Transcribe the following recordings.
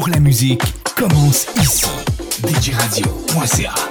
pour la musique commence ici. DJRadio.ca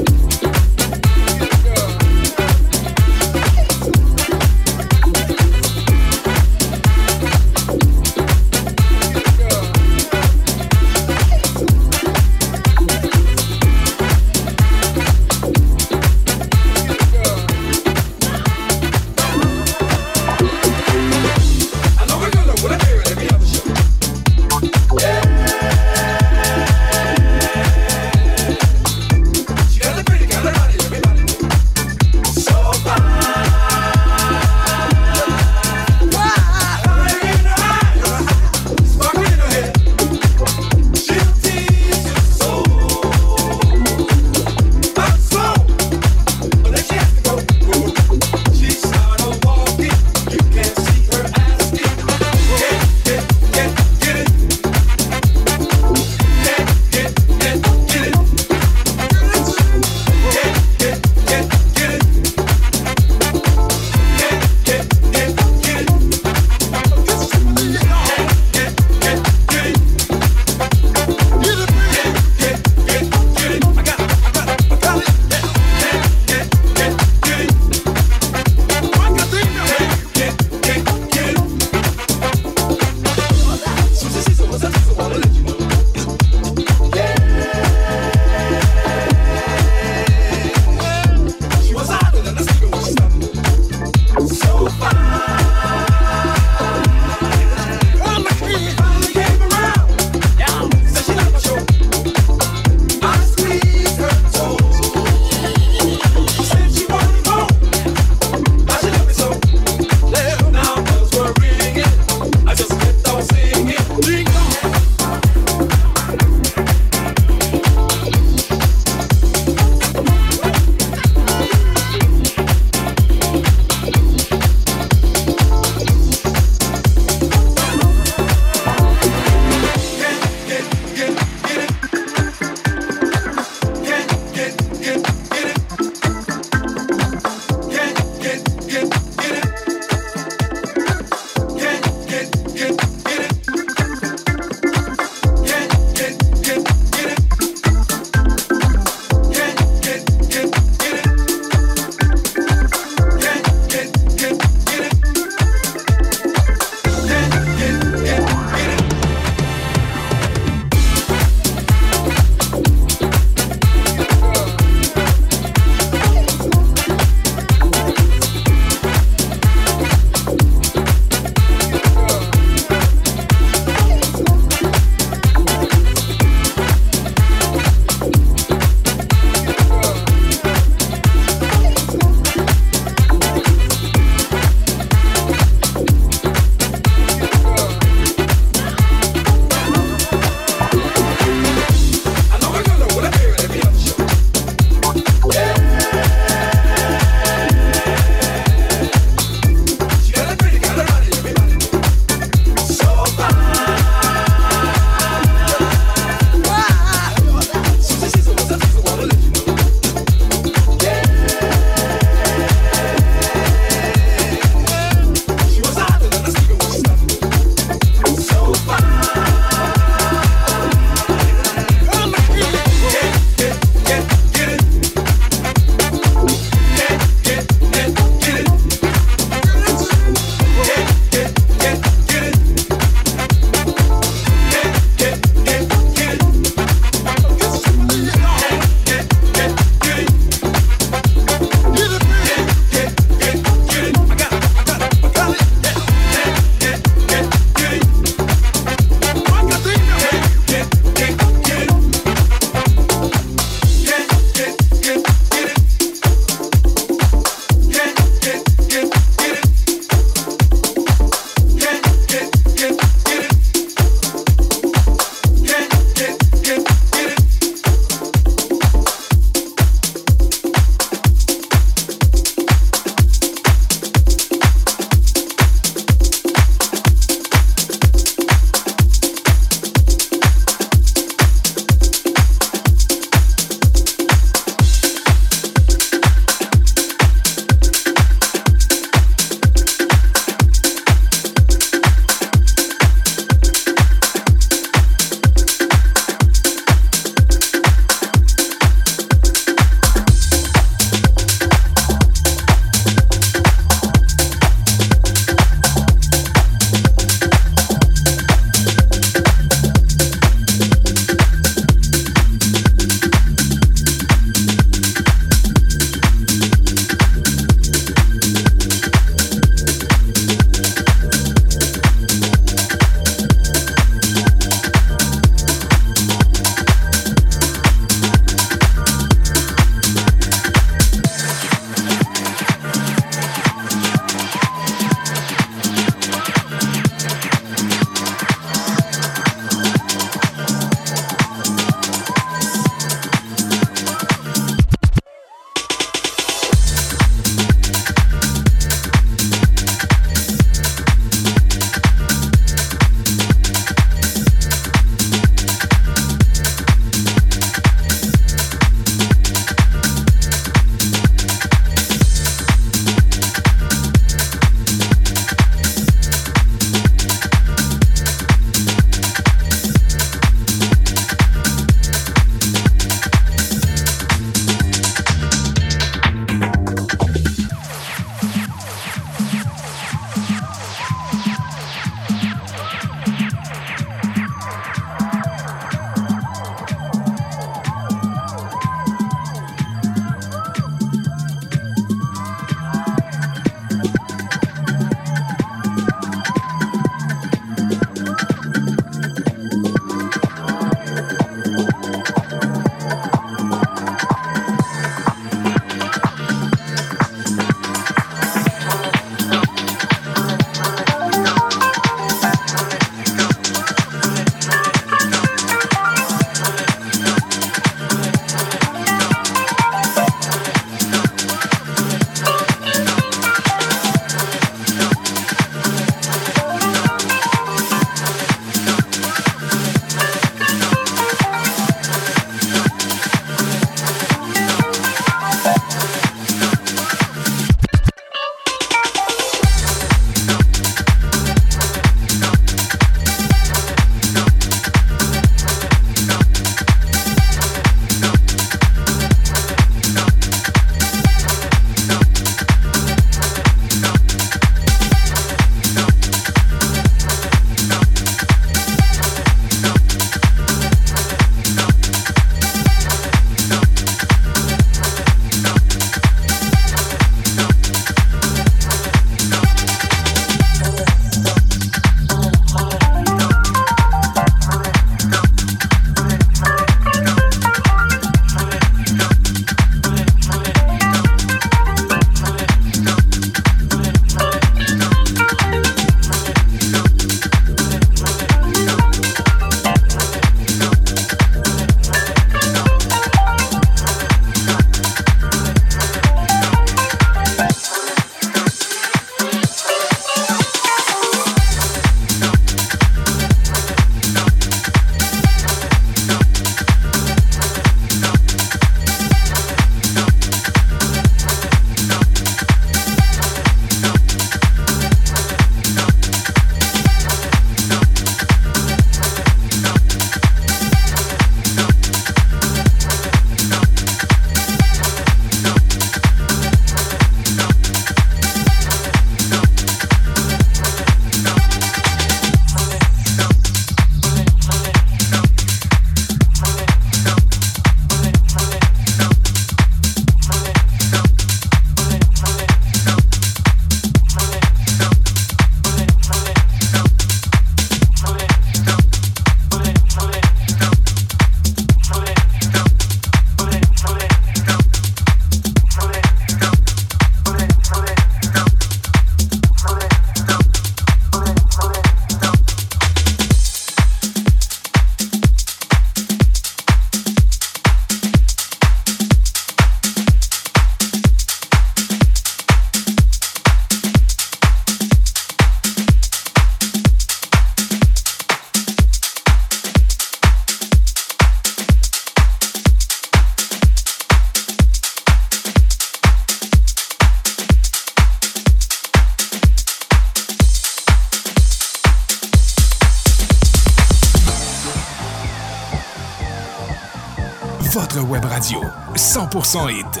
votre web radio. 100% hit.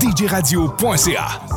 djradio.ca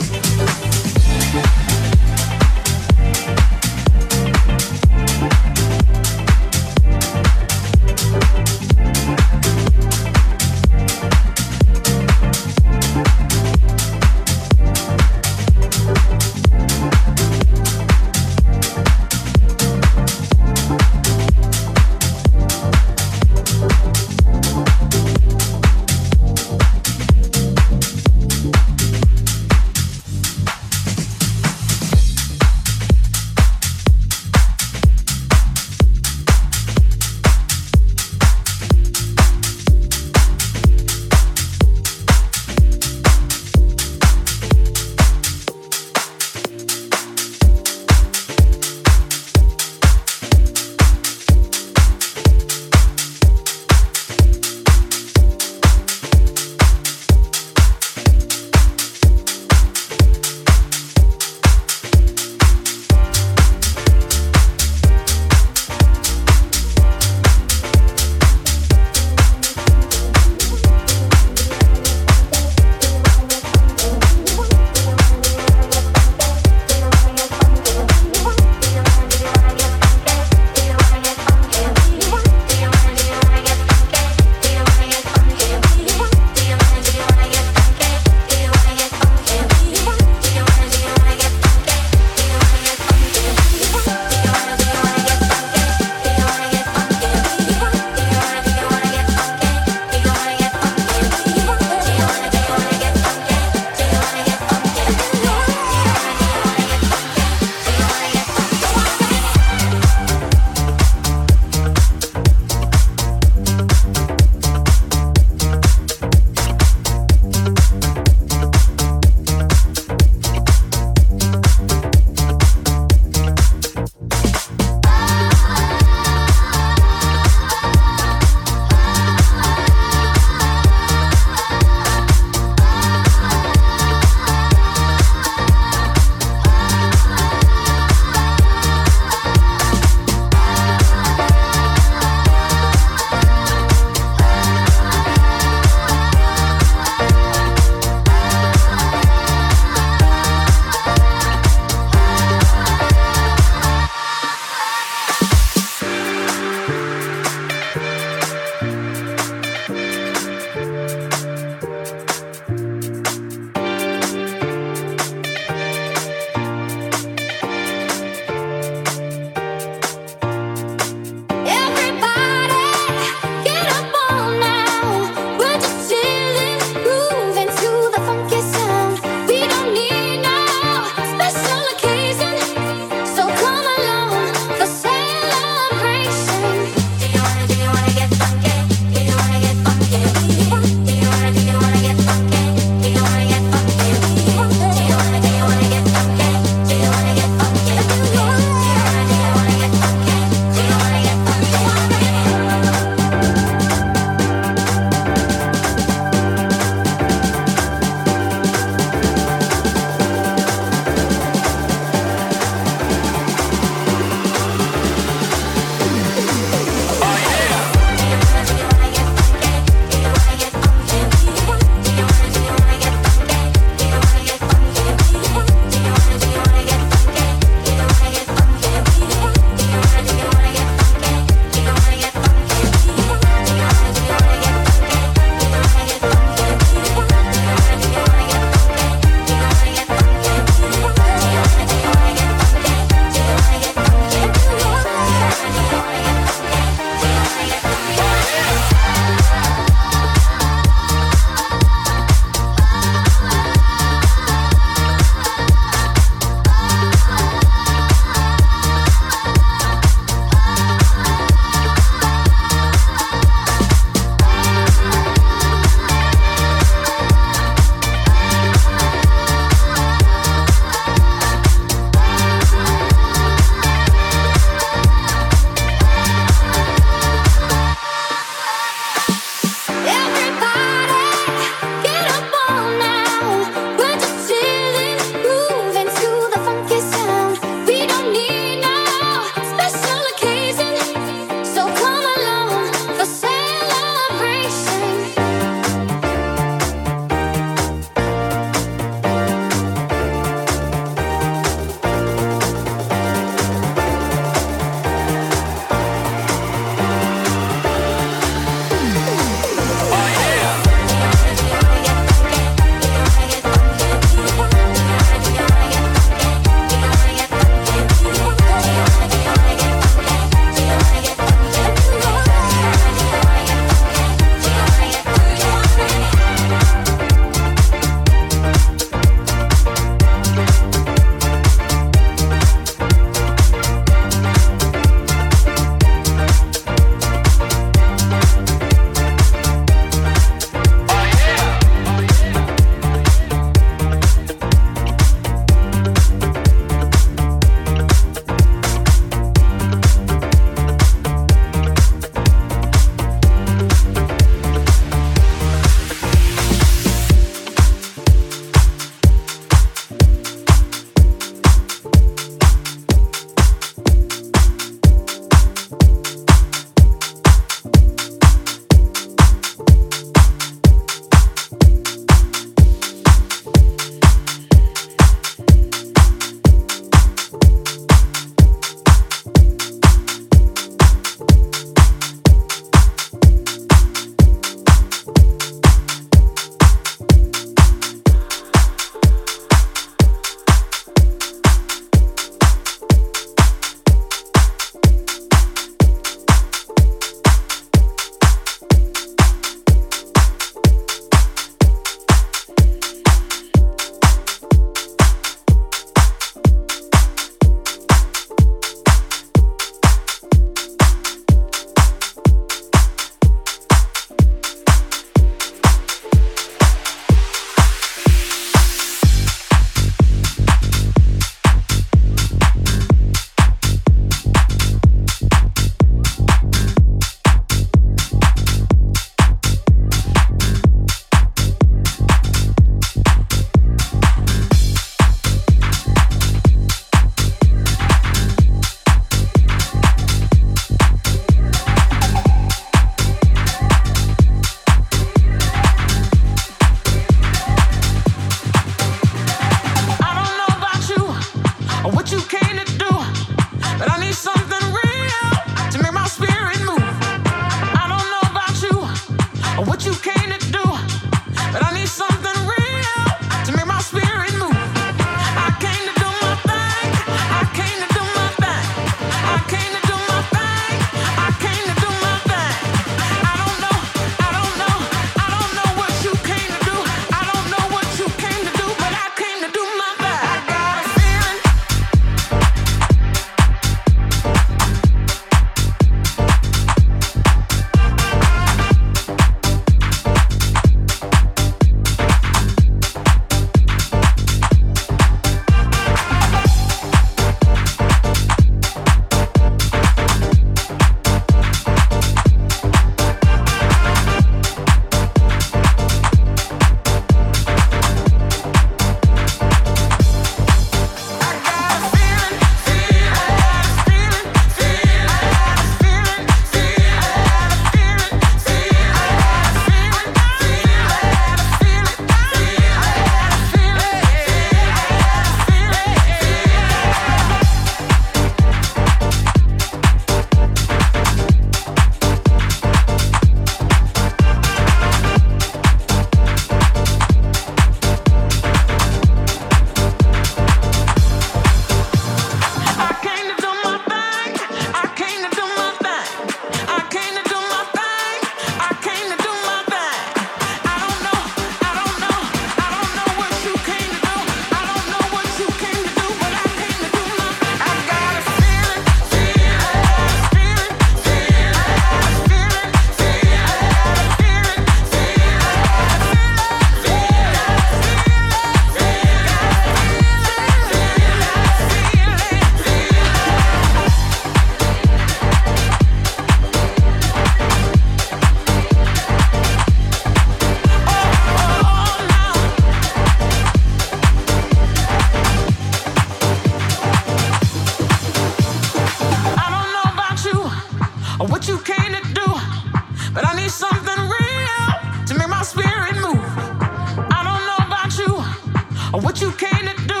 you came to do,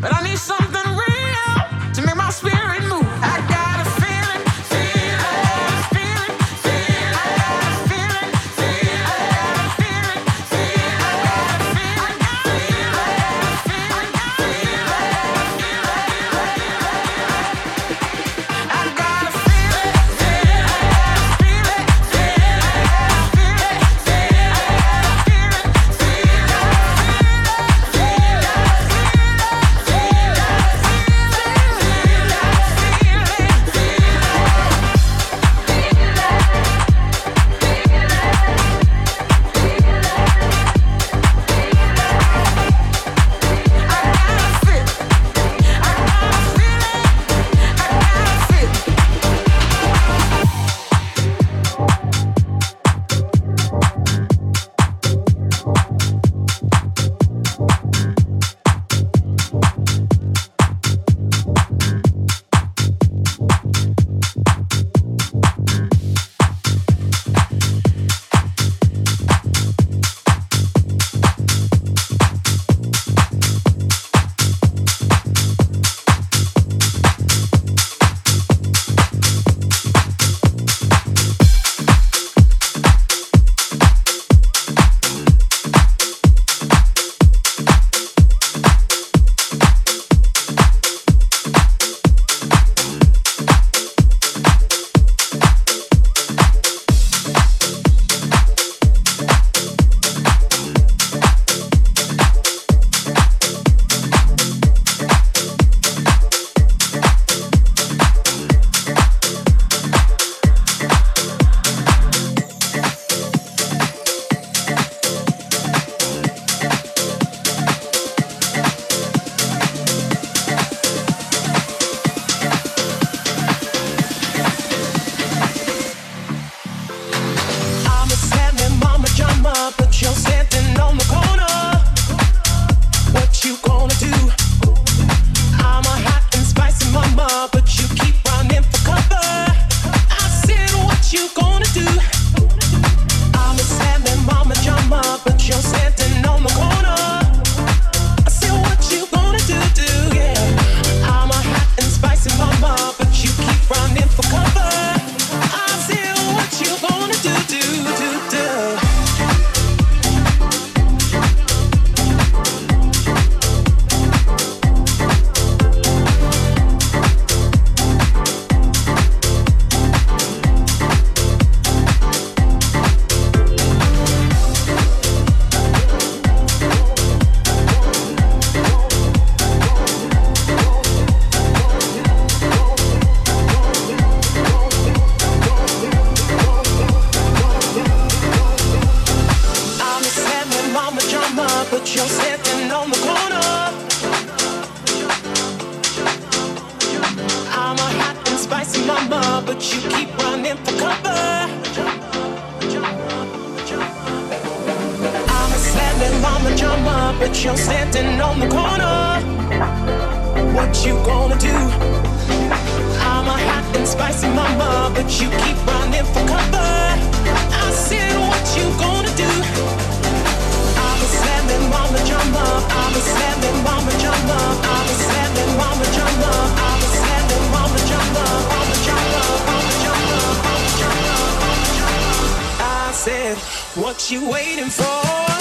but I need something. Mama, but you keep running for cover. I said, what you gonna do? I'm a slamming mama drummer. I'm a slamming mama drummer. I'm a slamming mama drummer. I'm a slamming mama drummer. Mama drummer. Mama drummer. Mama. Mama. I said, what you waiting for?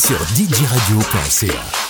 Sur djradio.ca.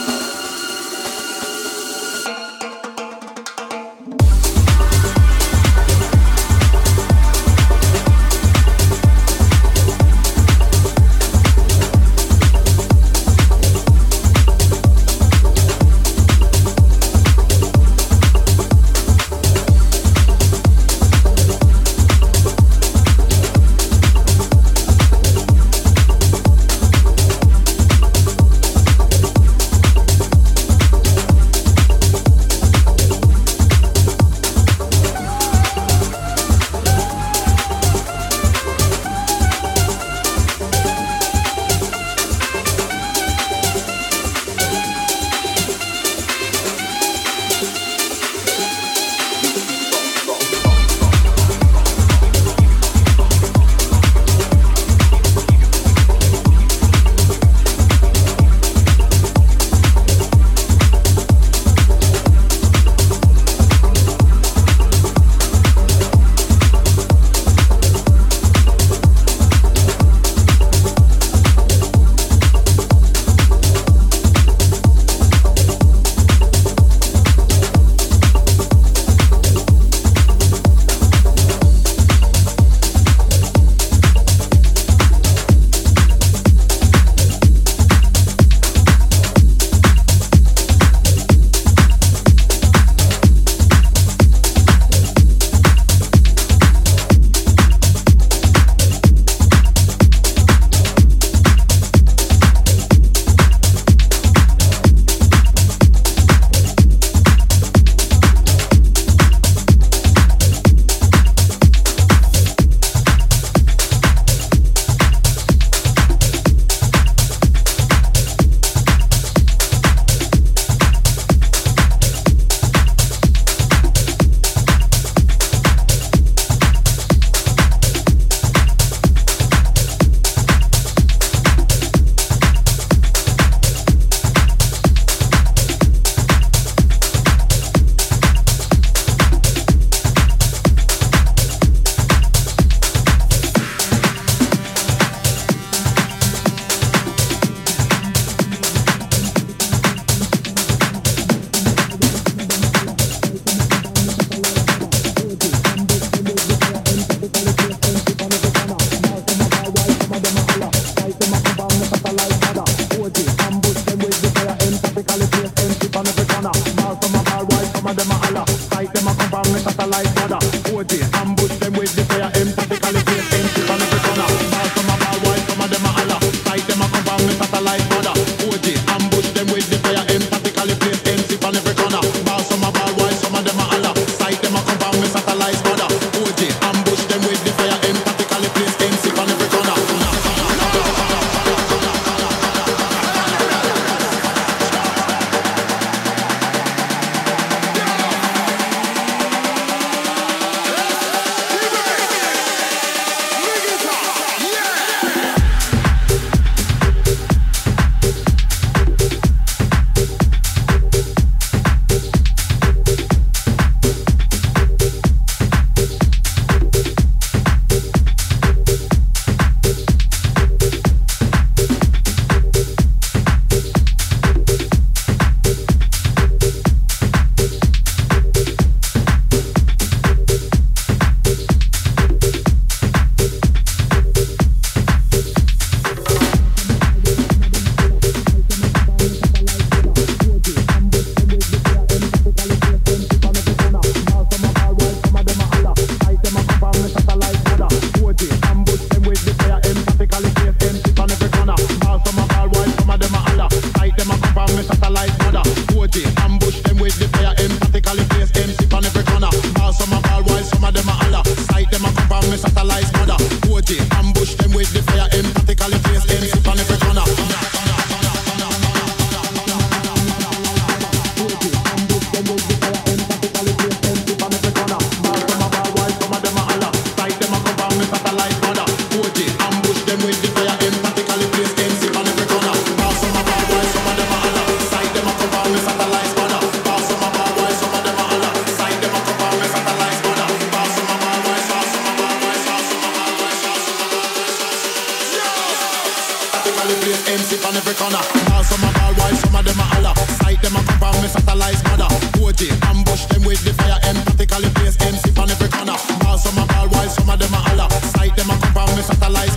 Ball some a ball while some of them a holler. Sight them a come from me satellite mother. OJ ambush them with the fire emphatically place sip on every corner. Ball some a ball while some of them a holler. Sight them a come from me satellite